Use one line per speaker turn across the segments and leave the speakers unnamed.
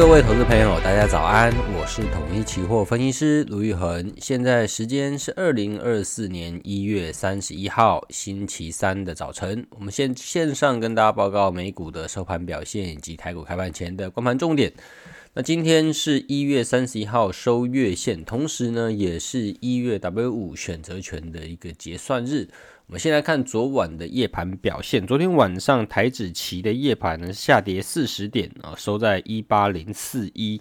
各位投资朋友大家早安，我是统一期货分析师卢玉恒。现在时间是二零二四年一月三十一号星期三的早晨。我们先线上跟大家报告美股的收盘表现以及台股开盘前的观盘重点。那今天是一月三十一号收月线，同时呢，也是一月 W 五选择权的一个结算日。我们先来看昨晚的夜盘表现。昨天晚上台指期的夜盘呢，下跌四十点啊，收在一八零四一。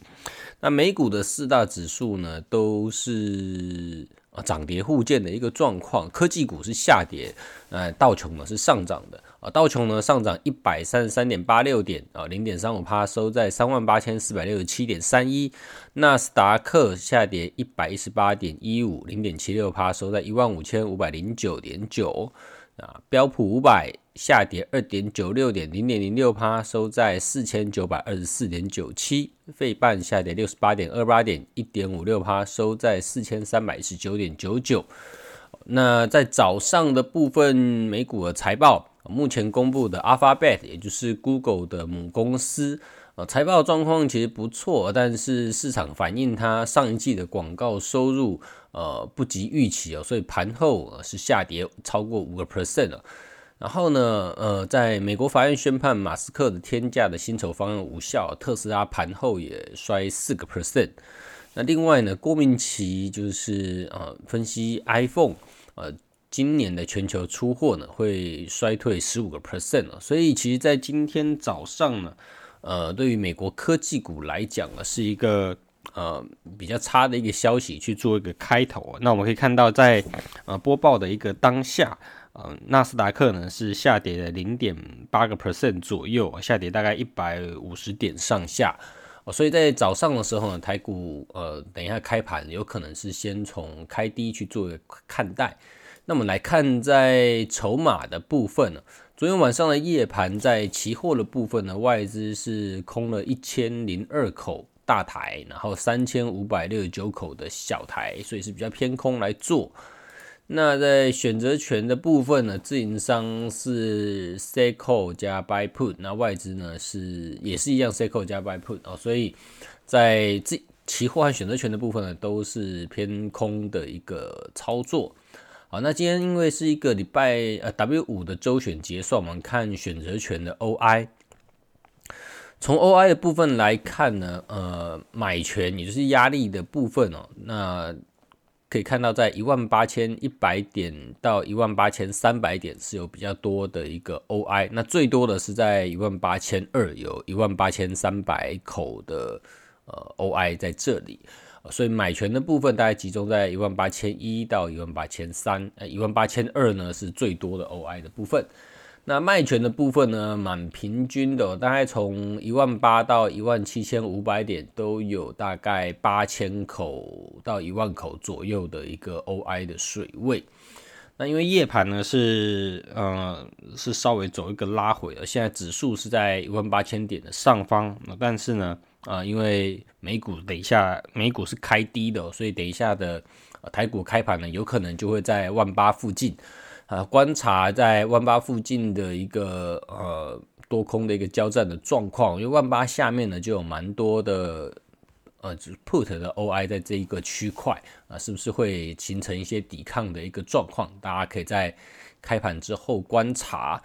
那美股的四大指数呢，都是。啊，涨跌互见的一个状况，科技股是下跌，呃，道琼呢是上涨的啊，道琼呢上涨一百三十三点八六点啊，零点三五趴，收在三万八千四百六十七点三一，纳斯达克下跌一百一十八点一五，零点七六趴，收在一万五千五百零九点九。啊，标普五百下跌二点九六点零点零六趴，收在四千九百二十四点九七。费半下跌六十八点二八点一点五六趴，收在四千三百一十九点九九。那在早上的部分，美股的财报，目前公布的 Alphabet，也就是 Google 的母公司。呃财报状况其实不错，但是市场反映它上一季的广告收入呃不及预期哦，所以盘后是下跌超过五个 percent 了。然后呢，呃，在美国法院宣判马斯克的天价的薪酬方案无效，特斯拉盘后也衰四个 percent。那另外呢，郭明奇就是呃分析 iPhone 呃今年的全球出货呢会衰退十五个 percent 了，所以其实在今天早上呢。呃，对于美国科技股来讲呢，是一个呃比较差的一个消息，去做一个开头。那我们可以看到在，在呃播报的一个当下，呃，纳斯达克呢是下跌了零点八个 percent 左右，下跌大概一百五十点上下。所以在早上的时候呢，台股呃等一下开盘有可能是先从开低去做一个看待。那么来看在筹码的部分呢。昨天晚上的夜盘，在期货的部分呢，外资是空了一千零二口大台，然后三千五百六十九口的小台，所以是比较偏空来做。那在选择权的部分呢，自营商是 sell call 加 buy put，那外资呢是也是一样 sell call 加 buy put 哦，所以在这期货和选择权的部分呢，都是偏空的一个操作。好，那今天因为是一个礼拜呃 W 五的周选结算，我们看选择权的 OI。从 OI 的部分来看呢，呃，买权也就是压力的部分哦，那可以看到在一万八千一百点到一万八千三百点是有比较多的一个 OI，那最多的是在一万八千二，有一万八千三百口的呃 OI 在这里。所以买权的部分大概集中在一万八千一到一万八千三，呃，一万八千二呢是最多的 OI 的部分。那卖权的部分呢，蛮平均的，大概从一万八到一万七千五百点都有大概八千口到一万口左右的一个 OI 的水位。那因为夜盘呢是呃是稍微走一个拉回了，现在指数是在一万八千点的上方，但是呢。啊、呃，因为美股等一下美股是开低的，所以等一下的、呃、台股开盘呢，有可能就会在万八附近啊、呃，观察在万八附近的一个呃多空的一个交战的状况，因为万八下面呢就有蛮多的呃就 put 的 OI 在这一个区块啊、是不是会形成一些抵抗的一个状况？大家可以在开盘之后观察。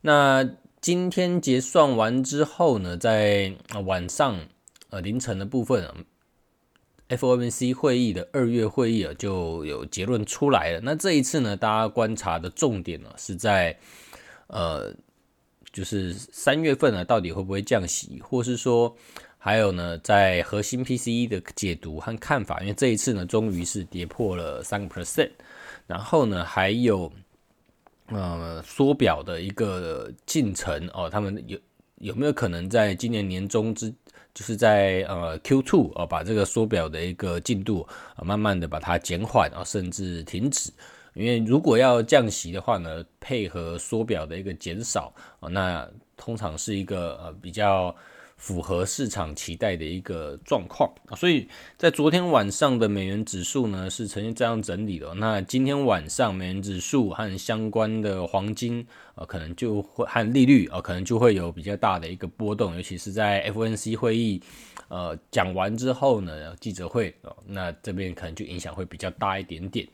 那今天结算完之后呢，在晚上。呃，凌晨的部分，FOMC 会议的二月会议啊，就有结论出来了。那这一次呢，大家观察的重点呢，是在呃，就是三月份呢，到底会不会降息，或是说，还有呢，在核心 PCE 的解读和看法，因为这一次呢，终于是跌破了三个 percent，然后呢，还有呃缩表的一个进程哦，他们有有没有可能在今年年中之就是在呃 Q2 哦，把这个缩表的一个进度啊，慢慢的把它减缓啊，甚至停止。因为如果要降息的话呢，配合缩表的一个减少啊，那通常是一个呃比较符合市场期待的一个状况啊。所以在昨天晚上的美元指数呢是呈现这样整理的。那今天晚上美元指数和相关的黄金啊，可能就会和利率啊，可能就会有比较大的一个波动，尤其是在 F N C 会议呃讲完之后呢，记者会哦，那这边可能就影响会比较大一点点。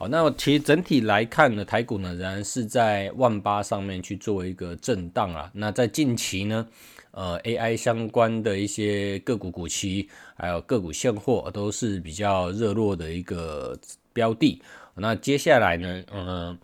好，那其实整体来看呢，台股呢仍然是在万八上面去做一个震荡啊。那在近期呢，呃，AI 相关的一些个股股期，还有个股现货都是比较热络的一个标的。那接下来呢，嗯、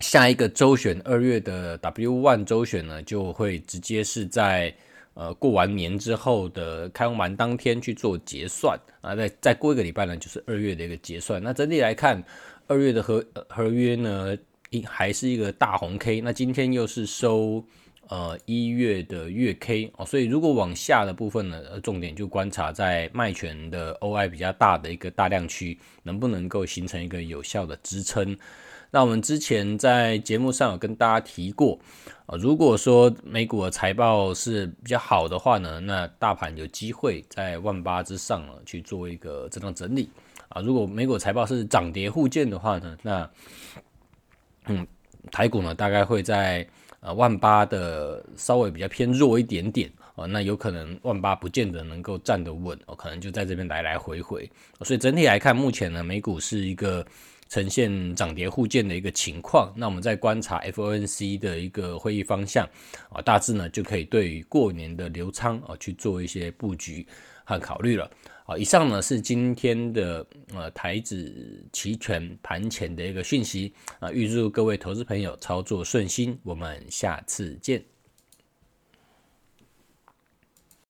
下一个周选二月的 W one 周选呢，就会直接是在。呃，过完年之后的开完当天去做结算啊，再再过一个礼拜呢，就是二月的一个结算。那整体来看，二月的合合约呢，一还是一个大红 K。那今天又是收呃一月的月 K 哦，所以如果往下的部分呢，重点就观察在卖权的 OI 比较大的一个大量区，能不能够形成一个有效的支撑。那我们之前在节目上有跟大家提过啊，如果说美股的财报是比较好的话呢，那大盘有机会在万八之上呢去做一个震荡整理啊。如果美股财报是涨跌互见的话呢，那嗯，台股呢大概会在呃万八的稍微比较偏弱一点点啊，那有可能万八不见得能够站得稳，可能就在这边来来回回。所以整体来看，目前呢美股是一个。呈现涨跌互见的一个情况，那我们再观察 FOMC 的一个会议方向啊，大致呢就可以对过年的流仓啊去做一些布局和考虑了啊。以上呢是今天的呃台指期权盘前的一个讯息啊，预祝各位投资朋友操作顺心，我们下次见。